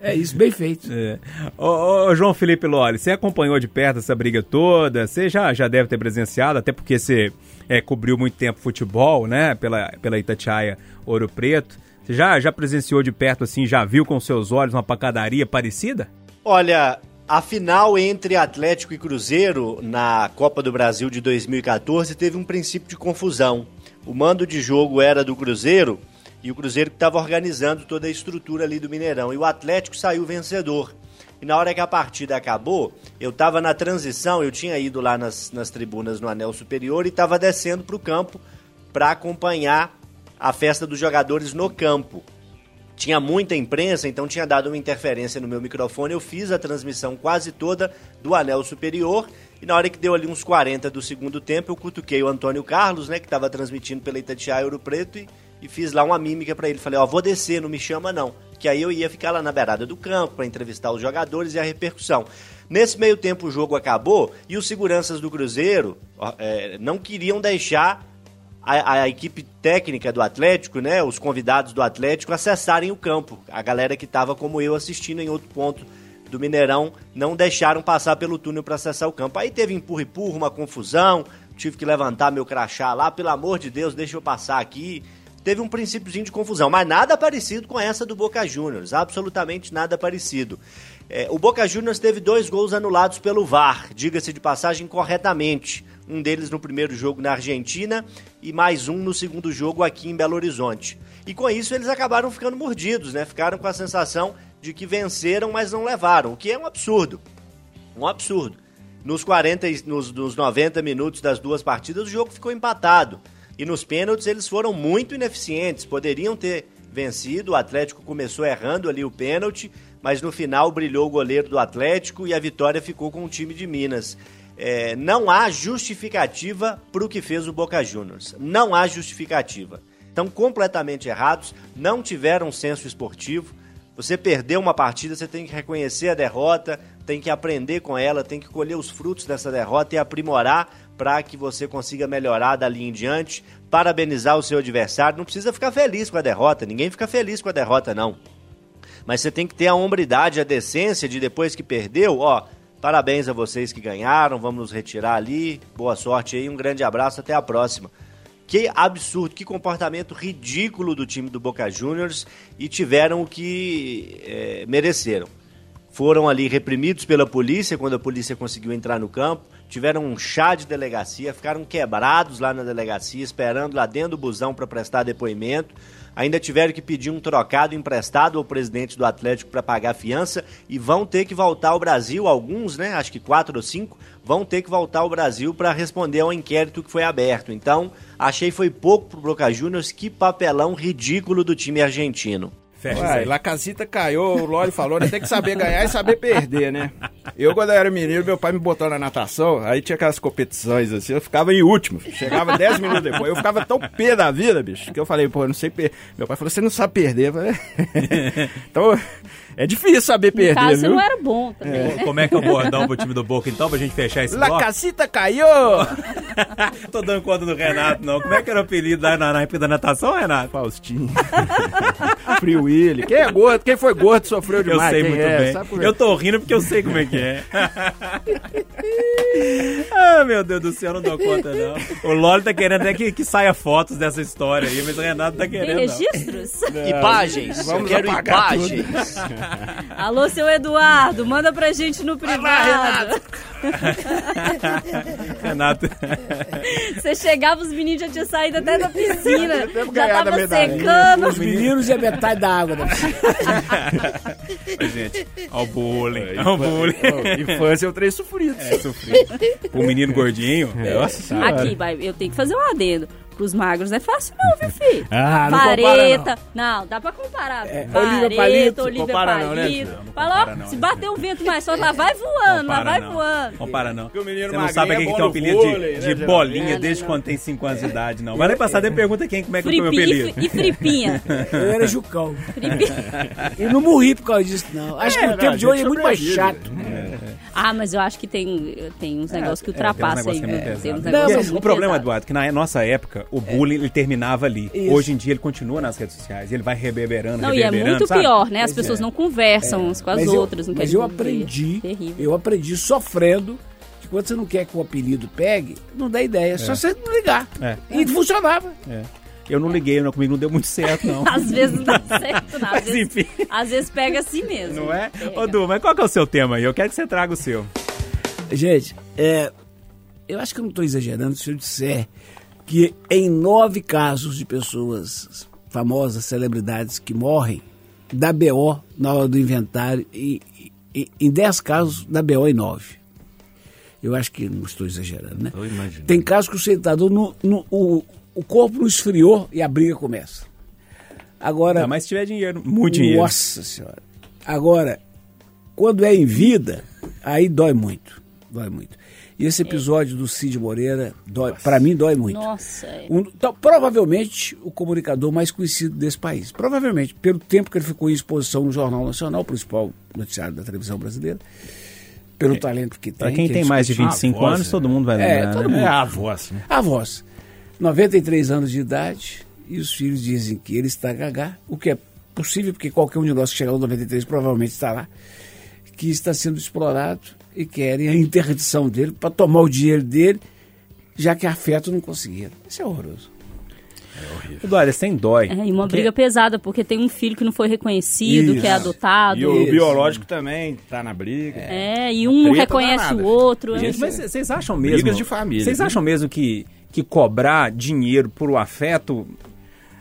É, isso, bem feito. É. Ô, ô, João Felipe Loli, você acompanhou de perto essa briga toda? Você já, já deve ter presenciado, até porque você é, cobriu muito tempo futebol, né? Pela, pela Itatiaia Ouro Preto. Você já, já presenciou de perto, assim, já viu com seus olhos uma pancadaria parecida? Olha, a final entre Atlético e Cruzeiro na Copa do Brasil de 2014 teve um princípio de confusão. O mando de jogo era do Cruzeiro e o Cruzeiro que estava organizando toda a estrutura ali do Mineirão. E o Atlético saiu vencedor. E na hora que a partida acabou, eu estava na transição, eu tinha ido lá nas, nas tribunas no Anel Superior e estava descendo para o campo para acompanhar a festa dos jogadores no campo tinha muita imprensa, então tinha dado uma interferência no meu microfone. Eu fiz a transmissão quase toda do anel superior. E na hora que deu ali uns 40 do segundo tempo, eu cutuquei o Antônio Carlos, né, que estava transmitindo pela Itatiaia Ouro Preto, e, e fiz lá uma mímica para ele. Falei, ó, vou descer, não me chama não. Que aí eu ia ficar lá na beirada do campo para entrevistar os jogadores e a repercussão. Nesse meio tempo o jogo acabou e os seguranças do Cruzeiro é, não queriam deixar a, a equipe técnica do Atlético, né, os convidados do Atlético, acessarem o campo. A galera que estava como eu assistindo em outro ponto do Mineirão não deixaram passar pelo túnel para acessar o campo. Aí teve empurra-empurra, uma confusão, tive que levantar meu crachá lá, pelo amor de Deus, deixa eu passar aqui. Teve um princípiozinho de confusão, mas nada parecido com essa do Boca Juniors, absolutamente nada parecido. É, o Boca Juniors teve dois gols anulados pelo VAR, diga-se de passagem corretamente. Um deles no primeiro jogo na Argentina e mais um no segundo jogo aqui em Belo Horizonte. E com isso eles acabaram ficando mordidos, né? Ficaram com a sensação de que venceram, mas não levaram, o que é um absurdo. Um absurdo. Nos 40 e nos, nos 90 minutos das duas partidas, o jogo ficou empatado. E nos pênaltis eles foram muito ineficientes, poderiam ter vencido. O Atlético começou errando ali o pênalti, mas no final brilhou o goleiro do Atlético e a vitória ficou com o time de Minas. É, não há justificativa para o que fez o Boca Juniors. Não há justificativa. Estão completamente errados, não tiveram senso esportivo. Você perdeu uma partida, você tem que reconhecer a derrota, tem que aprender com ela, tem que colher os frutos dessa derrota e aprimorar para que você consiga melhorar dali em diante, parabenizar o seu adversário. Não precisa ficar feliz com a derrota, ninguém fica feliz com a derrota, não. Mas você tem que ter a hombridade, a decência de depois que perdeu, ó, parabéns a vocês que ganharam, vamos nos retirar ali, boa sorte aí, um grande abraço, até a próxima. Que absurdo, que comportamento ridículo do time do Boca Juniors e tiveram o que é, mereceram. Foram ali reprimidos pela polícia quando a polícia conseguiu entrar no campo, tiveram um chá de delegacia, ficaram quebrados lá na delegacia, esperando lá dentro do busão para prestar depoimento. Ainda tiveram que pedir um trocado emprestado ao presidente do Atlético para pagar a fiança e vão ter que voltar ao Brasil, alguns, né? Acho que quatro ou cinco, vão ter que voltar ao Brasil para responder ao inquérito que foi aberto. Então, achei foi pouco pro Boca Juniors, que papelão ridículo do time argentino. Fecha aí. Lacazita caiu, o Loli falou, né? Tem que saber ganhar e saber perder, né? Eu, quando eu era menino, meu pai me botou na natação, aí tinha aquelas competições assim, eu ficava em último, chegava 10 minutos depois. Eu ficava tão pé da vida, bicho, que eu falei, pô, eu não sei perder. Meu pai falou, você não sabe perder. Eu falei, então, É difícil saber No perder, caso, você viu? não era bom também, né? Como é que é o bordão pro time do Boca, então, pra gente fechar esse La bloco? casita caiu! Tô dando conta do Renato, não. Como é que era o apelido lá na, na da natação, Renato? Faustinho. Free Willy. Quem é gordo? Quem foi gordo sofreu Eu demais. sei Quem muito é? bem. Sabe é? Eu tô rindo porque eu sei como é que é. ah, meu Deus do céu, eu não dou conta, não. O Loli tá querendo até que, que saia fotos dessa história aí, mas o Renato tá Tem querendo. não. registros? Imagens. Eu Vamos quero apagar imagens. Alô, seu Eduardo, manda pra gente no privado. Renato. Você chegava, os meninos já tinham saído até da piscina. Já tava secando. Os meninos e a metade da água. Da piscina. Ô, gente, ó o bullying. Ó o bullying. Infância é o trem sofrido. É, sofri. O menino gordinho. Nossa senhora. Aqui, vai, eu tenho que fazer um adendo. Pros magros não é fácil não, viu, filho? Ah, não compara, Vareta. Não. dá pra comparar. É, Vareta, Olívia Palito. Compara não, né, Palito. Não compara não, se né? bater um vento mais forte, lá vai voando, lá vai não. voando. Compara não. Porque o menino Você não sabe é quem que bom tem o apelido vôlei, de, né, de bolinha Não, não, desde não. quando tem 5 anos de idade, não. Vai lá passar, daí pergunta quem, como é que foi meu Fripinha apelido. e, e fripinha. Eu era Jucão. Fripinha. E não morri por causa disso, não. Acho que É, o não, tempo de hoje é muito mais chato. Ah, mas eu acho que tem, tem uns negócios que É, tem uns ultrapassam negócios que é? Tem uns Não, negócios mas o problema. Eduardo, que na nossa época, o bullying ele terminava ali. Isso. Hoje em dia ele continua nas redes sociais. Ele vai reverberando, Não, e é reverberando, muito sabe? pior, né? As Pois pessoas é. não conversam umas com as Mas eu- outras, não mas eu aprendi, Terrível. eu aprendi sofrendo que quando você não quer que o apelido pegue, não dá ideia, é só você não ligar. É. E funcionava. É. Eu não liguei, não, comigo não deu muito certo, não. Às vezes não dá certo, não. Às Mas vezes, enfim. às vezes pega assim mesmo. Não é? Pega. Ô, Du, mas qual que é o seu tema aí? Eu quero que você traga o seu. Gente, é, eu acho que eu não estou exagerando se eu disser que em nove casos de pessoas famosas, celebridades que morrem, dá BO na hora do inventário e, e- em dez casos dá BO em nove. Eu acho que não estou exagerando, né? Eu imagino. Tem casos que o sentador, no, no- o, o corpo não esfriou e a briga começa. Agora, Ainda mais se tiver dinheiro, muito dinheiro. nossa senhora. Agora, quando é em vida, aí dói muito. Dói muito. E esse episódio do Cid Moreira, para mim, dói muito. Nossa, é. Um- então, provavelmente o comunicador mais conhecido desse país. Provavelmente, pelo tempo que ele ficou em exposição no Jornal Nacional, o principal noticiário da televisão brasileira, pelo talento que tem. Pra quem que é tem mais de indiscutível. 25 voz, anos, todo mundo vai É, lembrar, todo né? mundo. É a voz, né? A voz. 93 anos de idade e os filhos dizem que ele está gagá, o que é possível, porque qualquer um de nós que chegar aos 93 provavelmente estará, que está sendo explorado e querem a interdição dele para tomar o dinheiro dele, já que afeto não conseguiram. Isso é horroroso. Eduardo, sem dói. É, e uma briga pesada, porque tem um filho que não foi reconhecido, que é Isso. adotado. E o Isso. biológico também tá na briga. É, e um reconhece o outro. Gente, é. mas vocês acham mesmo... Brigas de família, Vocês né? acham mesmo que, que cobrar dinheiro por o afeto...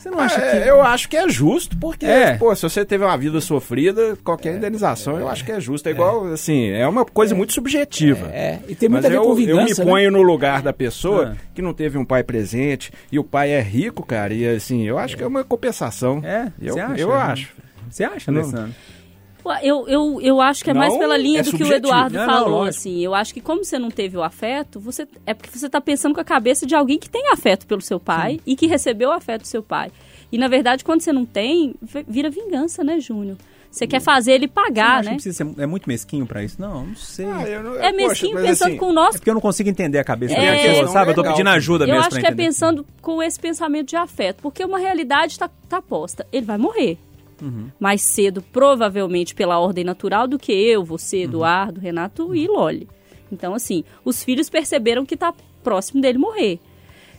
Você não acha É, que... Eu acho que é justo, porque, É. pô, se você teve uma vida sofrida, qualquer indenização eu acho que é justo. É igual, assim, é uma coisa muito subjetiva. É, e tem Mas muito a ver eu, eu me né? ponho no lugar da pessoa Ah. que não teve um pai presente e o pai é rico, cara, e assim, eu acho que é uma compensação. É? Eu, acha? eu acho. Você acha. Alessandro? Eu, eu, eu acho que é mais Não, pela linha é do que o subjetivo. Eduardo Não, não, falou, lógico. assim. Eu acho que como você não teve o afeto, você é porque você está pensando com a cabeça de alguém que tem afeto pelo seu pai e que recebeu o afeto do seu pai. E na verdade, quando você não tem, vira vingança, né, Júnior? Você quer fazer ele Você não pagar, acha né? ser, é muito mesquinho pra isso? Não, não sei. Ah, eu não- É poxa, mesquinho mas pensando assim, com o nosso É porque eu não consigo entender a cabeça É. da pessoa, sabe? Eu tô legal. pedindo ajuda Eu mesmo acho pra que é entender. pensando com esse pensamento de afeto, porque uma realidade está tá posta. Ele vai morrer. Uhum. Mais cedo, provavelmente pela ordem natural, do que eu, você, Uhum. Eduardo, Renato e Loli. Então, assim, os filhos perceberam que está próximo dele morrer.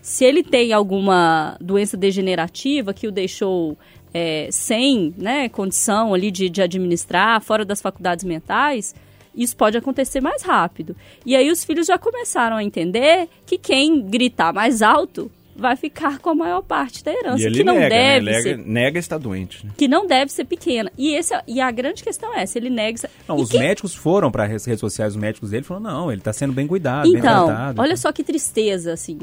Se ele tem alguma doença degenerativa que o deixou é, sem né, condição ali de, de administrar, fora das faculdades mentais, isso pode acontecer mais rápido. E aí os filhos já começaram a entender que quem gritar mais alto vai ficar com a maior parte da herança, E ele que não nega, deve né? ser Nega, estar doente, né? que não deve ser pequena. E, esse, é- e a grande questão é, se ele nega... Não, os quem- médicos foram para as redes sociais, os médicos dele falaram, não, ele tá sendo bem cuidado, bem Então, tratado. olha só que tristeza, assim.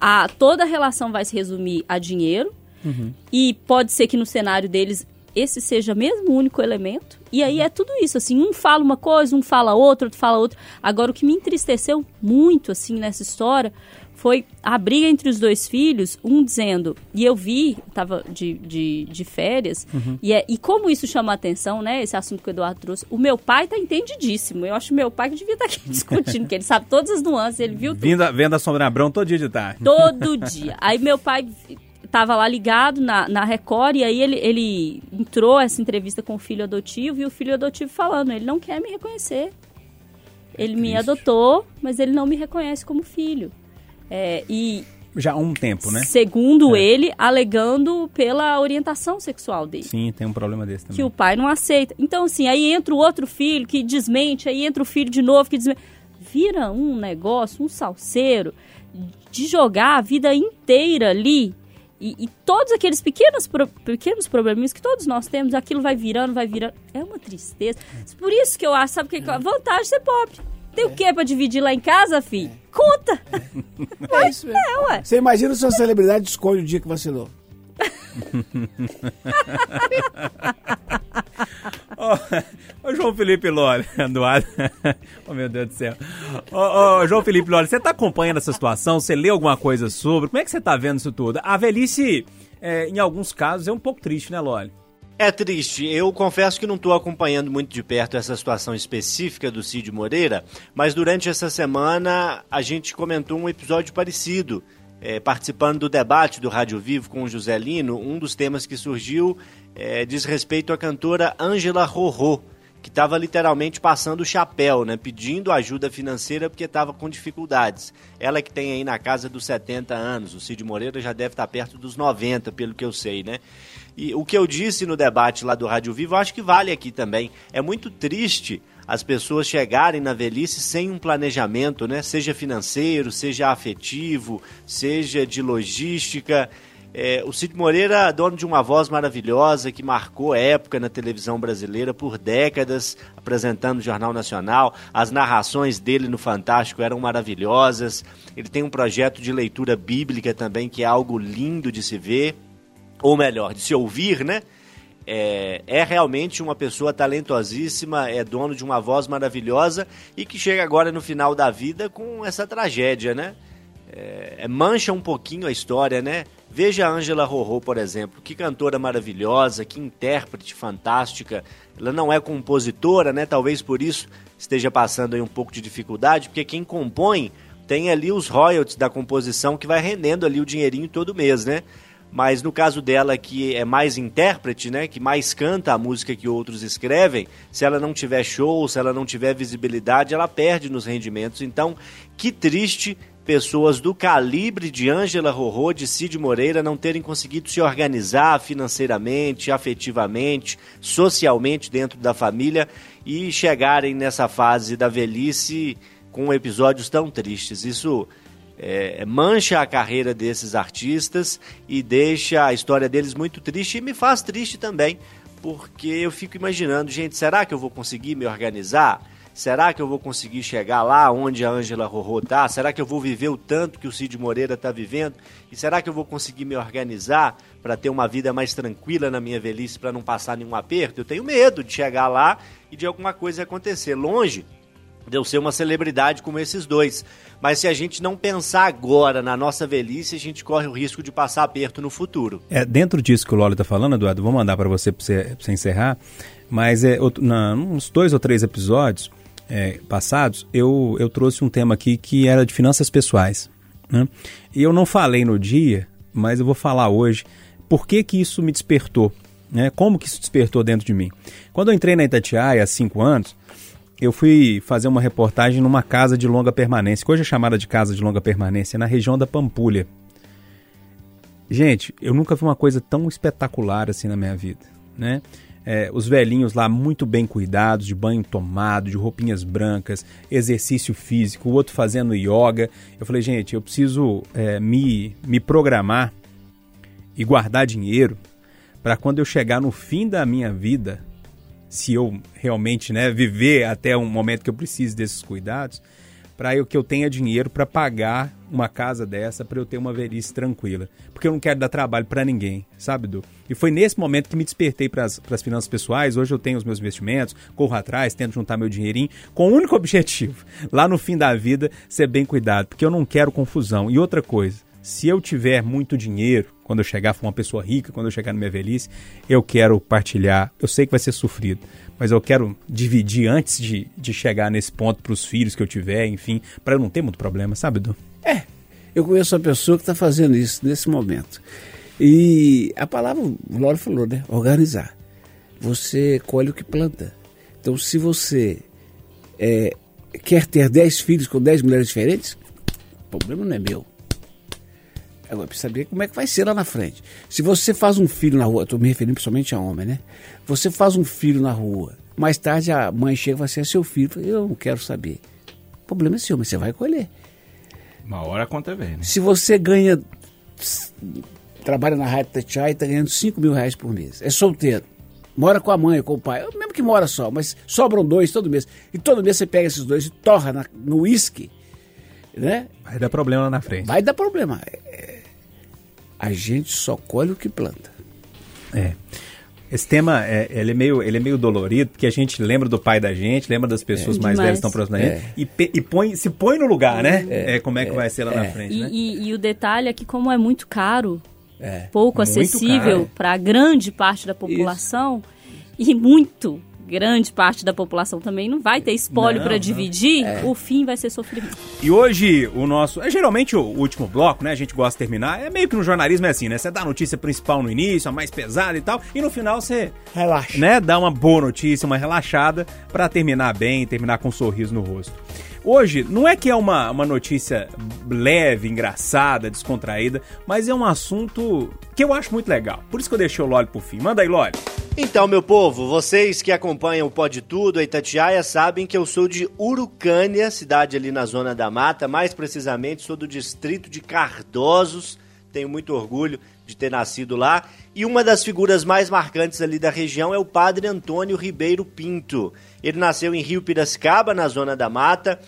A, toda a relação vai se resumir a dinheiro. Uhum. E pode ser que no cenário deles esse seja mesmo o único elemento. E aí é tudo isso, assim, um fala uma coisa, um fala outra, outro fala outra. Agora, o que me entristeceu muito, assim, nessa história foi a briga entre os dois filhos, um dizendo, e eu vi, estava de, de, de, férias, uhum. e, é, e como isso chama a atenção, né, esse assunto que o Eduardo trouxe, o meu pai tá entendidíssimo, eu acho meu pai que devia estar tá aqui discutindo, porque ele sabe todas as nuances, ele viu tudo. vendo a Sombra Abrão todo dia de tarde. Todo dia. Aí meu pai tava lá ligado na, na Record e aí ele, ele entrou essa entrevista com o filho adotivo e o filho adotivo falando, ele não quer me reconhecer. Ele me adotou, mas ele não me reconhece como filho. É, e já há um tempo, né? Segundo é. ele, alegando pela orientação sexual dele. Sim, tem um problema desse também. Que o pai não aceita. Então, assim, aí entra o outro filho que desmente, aí entra o filho de novo que desmente. Vira um negócio, um salseiro, de jogar a vida inteira ali. E, e todos aqueles pequenos, pro, pequenos probleminhas que todos nós temos, aquilo vai virando, vai virando. É uma tristeza. Por isso que eu acho, sabe o que? A vantagem de ser pobre. Tem o que pra dividir lá em casa, fi? Conta! É isso mesmo. É, ué. Você imagina se a celebridade escolhe o dia que vacilou. Ô oh, João Felipe Loli, do oh meu Deus do céu. Ô oh, oh, João Felipe Loli, você tá acompanhando essa situação? Você leu alguma coisa sobre? Como é que você tá vendo isso tudo? A velhice, é, em alguns casos, é um pouco triste, né, Loli? É triste. Eu confesso que não estou acompanhando muito de perto essa situação específica do Cid Moreira, mas durante essa semana a gente comentou um episódio parecido. É, participando do debate do Rádio Vivo com o José Lino, um dos temas que surgiu é, diz respeito à cantora Ângela Rorô, que estava literalmente passando o chapéu, né, pedindo ajuda financeira porque estava com dificuldades. Ela que tem aí na casa dos 70 anos, o Cid Moreira já deve estar perto dos 90, pelo que eu sei, né? E o que eu disse no debate lá do Rádio Vivo, acho que vale aqui também. É muito triste as pessoas chegarem na velhice sem um planejamento, né? Seja financeiro, seja afetivo, seja de logística. É, o Cid Moreira, dono de uma voz maravilhosa que marcou época na televisão brasileira por décadas, apresentando o Jornal Nacional. As narrações dele no Fantástico eram maravilhosas. Ele tem um projeto de leitura bíblica também que é algo lindo de se ver ou melhor, de se ouvir, né? É, é, realmente uma pessoa talentosíssima, é dono de uma voz maravilhosa e que chega agora no final da vida com essa tragédia, né? É, é mancha um pouquinho a história, né? Veja a Angela Rorô, por exemplo, que cantora maravilhosa, que intérprete fantástica. Ela não é compositora, né? Talvez por isso esteja passando aí um pouco de dificuldade, porque quem compõe tem ali os royalties da composição que vai rendendo ali o dinheirinho todo mês, né? mas no caso dela que é mais intérprete, né, que mais canta a música que outros escrevem, se ela não tiver show, se ela não tiver visibilidade, ela perde nos rendimentos. Então, que triste pessoas do calibre de Ângela Rorô, de Cid Moreira, não terem conseguido se organizar financeiramente, afetivamente, socialmente dentro da família e chegarem nessa fase da velhice com episódios tão tristes. Isso é, mancha a carreira desses artistas e deixa a história deles muito triste e me faz triste também, porque eu fico imaginando, gente, será que eu vou conseguir me organizar? Será que eu vou conseguir chegar lá onde a Ângela Rorô está? Será que eu vou viver o tanto que o Cid Moreira está vivendo? E será que eu vou conseguir me organizar para ter uma vida mais tranquila na minha velhice, para não passar nenhum aperto? Eu tenho medo de chegar lá e de alguma coisa acontecer. Longe de eu ser uma celebridade como esses dois. Mas se a gente não pensar agora na nossa velhice, a gente corre o risco de passar aperto no futuro. É, dentro disso que o Lolo está falando, Eduardo, vou mandar para você para você, você, encerrar, mas é, na, uns dois ou três episódios é, passados, eu, eu trouxe um tema aqui que era de finanças pessoais. Né? E eu não falei no dia, mas eu vou falar hoje por que, que isso me despertou. Né? Como que isso despertou dentro de mim? Quando eu entrei na Itatiaia há cinco anos, eu fui fazer uma reportagem numa casa de longa permanência, que hoje é chamada de casa de longa permanência, na região da Pampulha. Gente, eu nunca vi uma coisa tão espetacular assim na minha vida, né? É, os velhinhos lá muito bem cuidados, de banho tomado, de roupinhas brancas, exercício físico, o outro fazendo yoga. Eu falei, gente, eu preciso é, me, me programar e guardar dinheiro para quando eu chegar no fim da minha vida, se eu realmente né, viver até um momento que eu precise desses cuidados, para que eu tenha dinheiro para pagar uma casa dessa, para eu ter uma velhice tranquila. Porque eu não quero dar trabalho para ninguém, sabe, Du? E foi nesse momento que me despertei para as finanças pessoais. Hoje eu tenho os meus investimentos, corro atrás, tento juntar meu dinheirinho, com o único objetivo, lá no fim da vida, ser bem cuidado, porque eu não quero confusão. E outra coisa, se eu tiver muito dinheiro, quando eu chegar, for uma pessoa rica, quando eu chegar na minha velhice, eu quero partilhar. Eu sei que vai ser sofrido, mas eu quero dividir antes de, de chegar nesse ponto para os filhos que eu tiver, enfim, para eu não ter muito problema, sabe, Du? É, eu conheço uma pessoa que está fazendo isso nesse momento. E a palavra, o Loro falou, né? Organizar. Você colhe o que planta. Então, se você é, quer ter 10 filhos com 10 mulheres diferentes, o problema não é meu. Agora, precisa saber como é que vai ser lá na frente. Se você faz um filho na rua, estou me referindo principalmente a homem, né? Você faz um filho na rua, mais tarde a mãe chega e fala assim, é seu filho. Eu não quero saber. O problema é seu, mas você vai colher. Uma hora a conta vem, né? Se você ganha, trabalha na Rádio Tatiai e está ganhando 5 mil reais por mês, é solteiro, mora com a mãe, com o pai, mesmo que mora só, mas sobram dois todo mês. E todo mês você pega esses dois e torra na, no uísque, né? Vai dar problema lá na frente. Vai dar problema. É, a gente só colhe o que planta. É. Esse tema é, ele é, meio, ele é meio dolorido, porque a gente lembra do pai da gente, lembra das pessoas É. mais velhas que estão próximas da gente, e, pe- e põe, se põe no lugar, né? É, como é que vai ser lá na frente, E, né? e- e o detalhe é que como é muito caro, É. pouco Muito acessível para grande parte da população e muito grande parte da população também não vai ter espólio para dividir, o fim vai ser sofrimento. E hoje o nosso. É geralmente o último bloco, né? A gente gosta de terminar. É meio que no jornalismo é assim, né? Você dá a notícia principal no início, a mais pesada e tal, e no final você Relaxa. né, dar uma boa notícia, uma relaxada, pra terminar bem, terminar com um sorriso no rosto. Hoje, não é que é uma, uma notícia leve, engraçada, descontraída, mas é um assunto que eu acho muito legal. Por isso que eu deixei o Loli por fim. Manda aí, Loli. Então, meu povo, vocês que acompanham o Pode Tudo, a Itatiaia, sabem que eu sou de Urucânia, cidade ali na zona da mata, mais precisamente sou do distrito de Cardosos. Tenho muito orgulho de ter nascido lá. E uma das figuras mais marcantes ali da região é o padre Antônio Ribeiro Pinto. Ele nasceu em Rio Piracicaba, na zona da mata,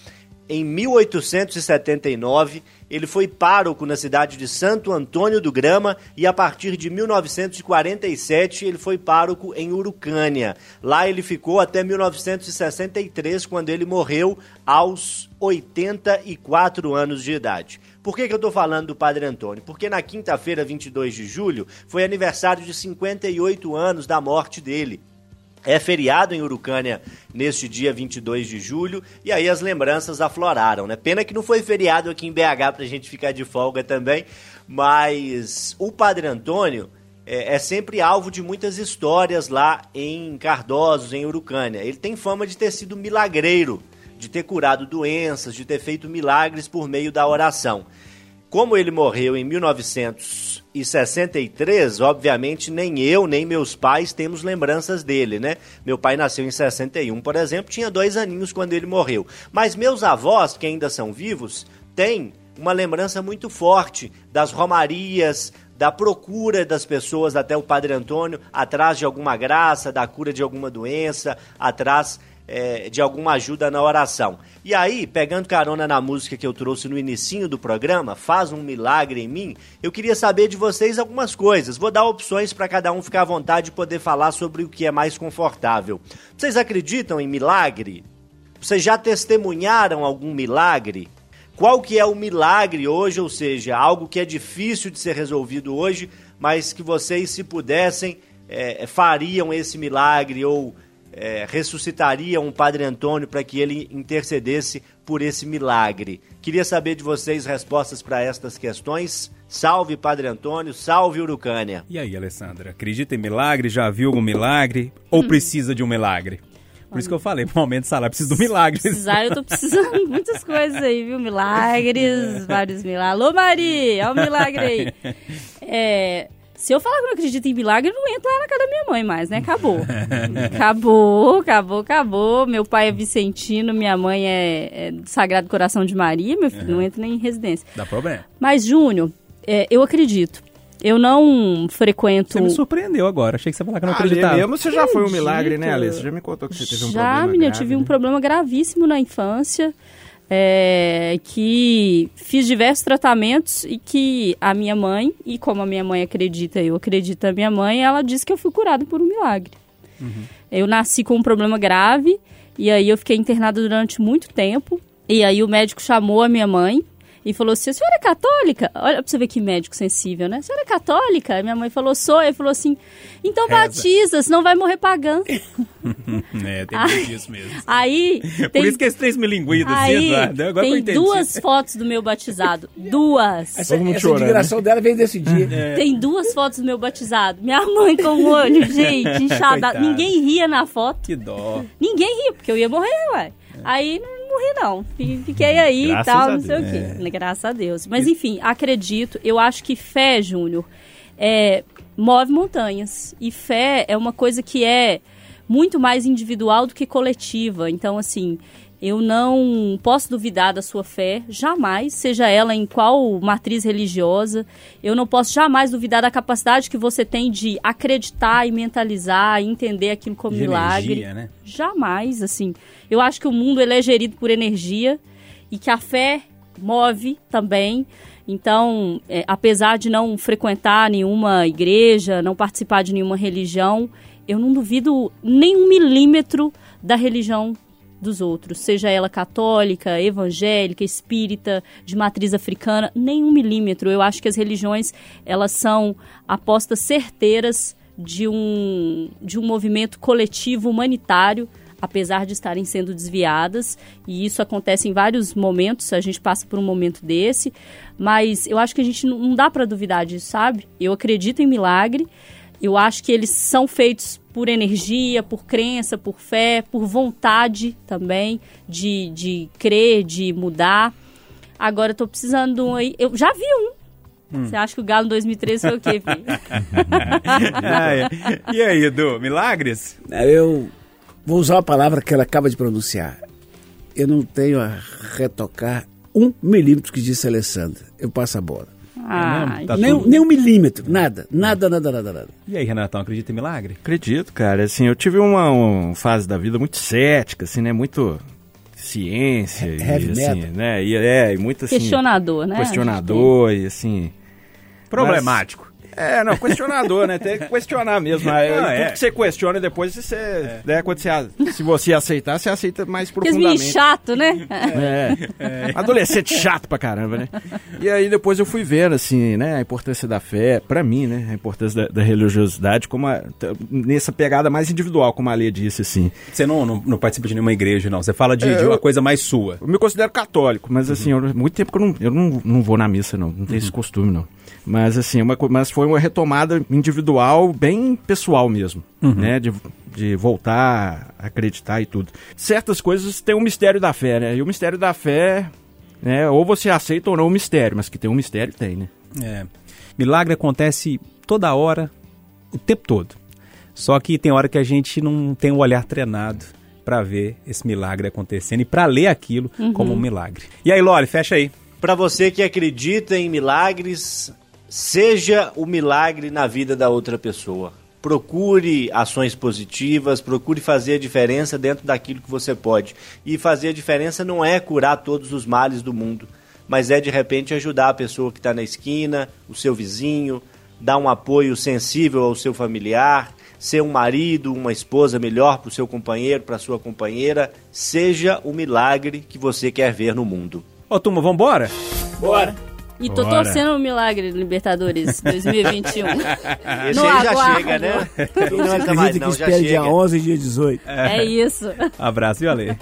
em 1879. Ele foi pároco na cidade de Santo Antônio do Grama e a partir de 1947 ele foi pároco em Urucânia. Lá ele ficou até 1963, quando ele morreu aos 84 anos de idade. Por que, que eu estou falando do Padre Antônio? Porque na quinta-feira, 22 de julho, foi aniversário de 58 anos da morte dele. É feriado em Urucânia neste dia 22 de julho e aí as lembranças afloraram, né? Pena que não foi feriado aqui em BH pra gente ficar de folga também, mas o Padre Antônio é, é sempre alvo de muitas histórias lá em Cardosos, em Urucânia. Ele tem fama de ter sido milagreiro, de ter curado doenças, de ter feito milagres por meio da oração. Como ele morreu em 1963, obviamente nem eu nem meus pais temos lembranças dele, né? Meu pai nasceu em 61, por exemplo, tinha dois aninhos quando ele morreu. Mas meus avós, que ainda são vivos, têm uma lembrança muito forte das romarias, da procura das pessoas até o Padre Antônio, atrás de alguma graça, da cura de alguma doença, atrás é, de alguma ajuda na oração. E aí, pegando carona na música que eu trouxe no inicinho do programa, Faz um Milagre em Mim, eu queria saber de vocês algumas coisas. Vou dar opções para cada um ficar à vontade e poder falar sobre o que é mais confortável. Vocês acreditam em milagre? Vocês já testemunharam algum milagre? Qual que é o milagre hoje, ou seja, algo que é difícil de ser resolvido hoje, mas que vocês, se pudessem, é, fariam esse milagre ou é, ressuscitariam o Padre Antônio para que ele intercedesse por esse milagre. Queria saber de vocês respostas para estas questões. Salve Padre Antônio, salve Urucânia. E aí, Alessandra? Acredita em milagre? Já viu algum milagre? Ou precisa de um milagre? Por isso que eu falei, pro aumento de salário precisa de um milagre. Precisar, eu tô precisando de muitas coisas aí, viu? Milagres, vários milagres. Alô, Mari, olha o milagre aí. É, se eu falar que não acredito em milagre, eu não entro lá na casa da minha mãe mais, né? Acabou. Acabou, acabou, acabou. Meu pai é vicentino, minha mãe é, é do Sagrado Coração de Maria, meu filho, não entra nem em residência. Dá problema. Mas, Júnior, é, eu acredito. Eu não frequento... Você me surpreendeu agora. Achei que você ia falar que eu não Ali acreditava. mesmo você já foi um milagre, né, Alê? Você já me contou que você teve um Já, problema menina, eu tive um né? problema gravíssimo na infância. É, que fiz diversos tratamentos e que a minha mãe, e como a minha mãe acredita, eu acredito a minha mãe, ela disse que eu fui curada por um milagre. Eu nasci com um problema grave e aí eu fiquei internada durante muito tempo. E aí o médico chamou a minha mãe e falou assim: a senhora é católica? Olha pra você ver que médico sensível, né? A senhora é católica? Aí minha mãe falou: sou. Ele falou assim: então Reza. batiza, senão vai morrer pagando. É, tem muito disso mesmo. Aí Por tem, isso que esse três me linguido assim, aí, Eduardo. Agora tem entendi. duas fotos do meu batizado. Duas. Essa, essa chorando, indignação dela vem desse dia. Tem duas fotos do meu batizado. Minha mãe com o olho, gente, inchada. Ninguém ria na foto. Que dó. Ninguém ria, porque eu ia morrer, ué. Aí não morri, não. Fi- Fiquei aí e tal, a não sei Deus. o quê. Graças a Deus. Mas enfim, acredito. Eu acho que fé, Júnior, é, move montanhas. E fé é uma coisa que é muito mais individual do que coletiva. Então, assim, eu não posso duvidar da sua fé, jamais, seja ela em qual matriz religiosa. Eu não posso jamais duvidar da capacidade que você tem de acreditar e mentalizar e entender aquilo como De milagre. energia, né? Jamais, assim. Eu acho que o mundo ele é gerido por energia e que a fé move também. Então, é, apesar de não frequentar nenhuma igreja, não participar de nenhuma religião, eu não duvido nem um milímetro da religião dos outros, seja ela católica, evangélica, espírita, de matriz africana, nem um milímetro. Eu acho que as religiões elas são apostas certeiras de um, de um movimento coletivo humanitário, apesar de estarem sendo desviadas, e isso acontece em vários momentos, a gente passa por um momento desse, mas eu acho que a gente não, dá para duvidar disso, sabe? Eu acredito em milagre, eu acho que eles são feitos por energia, por crença, por fé, por vontade também de, de crer, de mudar. Agora eu tô precisando de um aí. Eu já vi um. Você acha que o Galo em 2013 foi o quê, filho? Ah, é. E aí, Edu, milagres? Eu vou usar uma palavra que ela acaba de pronunciar. Eu não tenho a retocar um milímetro que disse a Alessandra. Eu passo a bola. Ah, Tá nem, tudo- nem um milímetro, nada, nada, nada, nada, nada. E aí, Renatão, acredita em milagre? Acredito, cara. Assim, eu tive uma, uma fase da vida muito cética, assim, né? Muito ciência, e, Heavy assim, metal. né? E, é, e muito assim... questionador, né? Questionador e assim... Problemático. É, não, questionador, né? Tem que questionar mesmo. Aí, Não, tudo é. que você questiona depois você. Né, quando você, se você aceitar, você aceita mais profundamente. chato, né? É. Adolescente chato pra caramba, né? E aí depois eu fui vendo, assim, né, a importância da fé, pra mim, né, a importância da, da religiosidade como a- nessa pegada mais individual, como a Lê disse, assim. Você não, não, não participa de nenhuma igreja, não. Você fala de, de uma coisa mais sua. Eu me considero católico, mas assim, eu, muito tempo que eu não, eu não, não vou na missa, não. Não tenho esse costume, não. Mas assim, uma, co- mas foi uma retomada individual, bem pessoal mesmo, né? De, de voltar a acreditar e tudo. Certas coisas têm um mistério da fé, né? E o mistério da fé, né? Ou você aceita ou não o mistério, mas que tem um mistério, tem, né? É. Milagre acontece toda hora, o tempo todo. Só que tem hora que a gente não tem o olhar treinado pra ver esse milagre acontecendo e pra ler aquilo como um milagre. E aí, Loli, fecha aí. Pra você que acredita em milagres, seja o milagre na vida da outra pessoa. Procure ações positivas, procure fazer a diferença dentro daquilo que você pode. E fazer a diferença não é curar todos os males do mundo, mas é de repente ajudar a pessoa que está na esquina, o seu vizinho, dar um apoio sensível ao seu familiar, ser um marido, uma esposa melhor para o seu companheiro, para sua companheira. Seja o milagre que você quer ver no mundo. Ô, turma, vambora? Bora. E tô Bora. torcendo o milagre do Libertadores 2021. Esse No aí já aguardo. chega, né? Não Não acredita mais, que não, já espera dia chega. 11 e dia 18. É isso. Abraço, viu, Ale?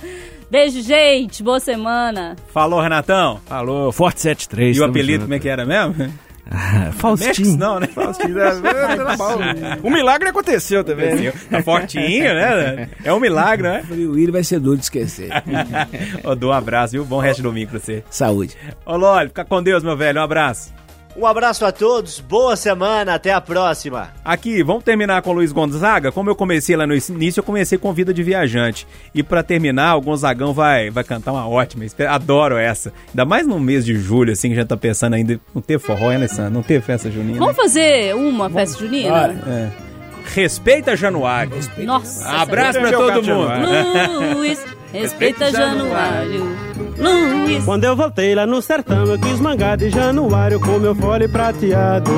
Beijo, gente. Boa semana. Falou, Renatão. Falou, Forte 73. E o apelido, junto. como é que era mesmo? Faustinho. Não, né? Faustinho. é, tá o milagre aconteceu também. né? Tá fortinho, né? É um milagre, né? O Willi vai ser duro de esquecer. Ô, Du, um abraço, viu? Bom resto de domingo pra você. Saúde. Ô, Loli, fica com Deus, meu velho. Um abraço. Um abraço a todos, boa semana, até a próxima. Aqui, vamos terminar com o Luiz Gonzaga. Como eu comecei lá no início, eu comecei com Vida de Viajante. E pra terminar, o Gonzagão vai, vai cantar uma ótima. Adoro essa. Ainda mais no mês de julho, assim, que já tá pensando ainda. Não ter forró, hein, Alessandro? Não ter festa junina. Vamos fazer uma festa junina? Bora. Respeita Januário. Nossa. Abraço pra Meu todo mundo. Luiz, Respeita Januário. Luiz. Quando eu voltei lá no sertão, eu quis mangar de Januário com meu fole prateado.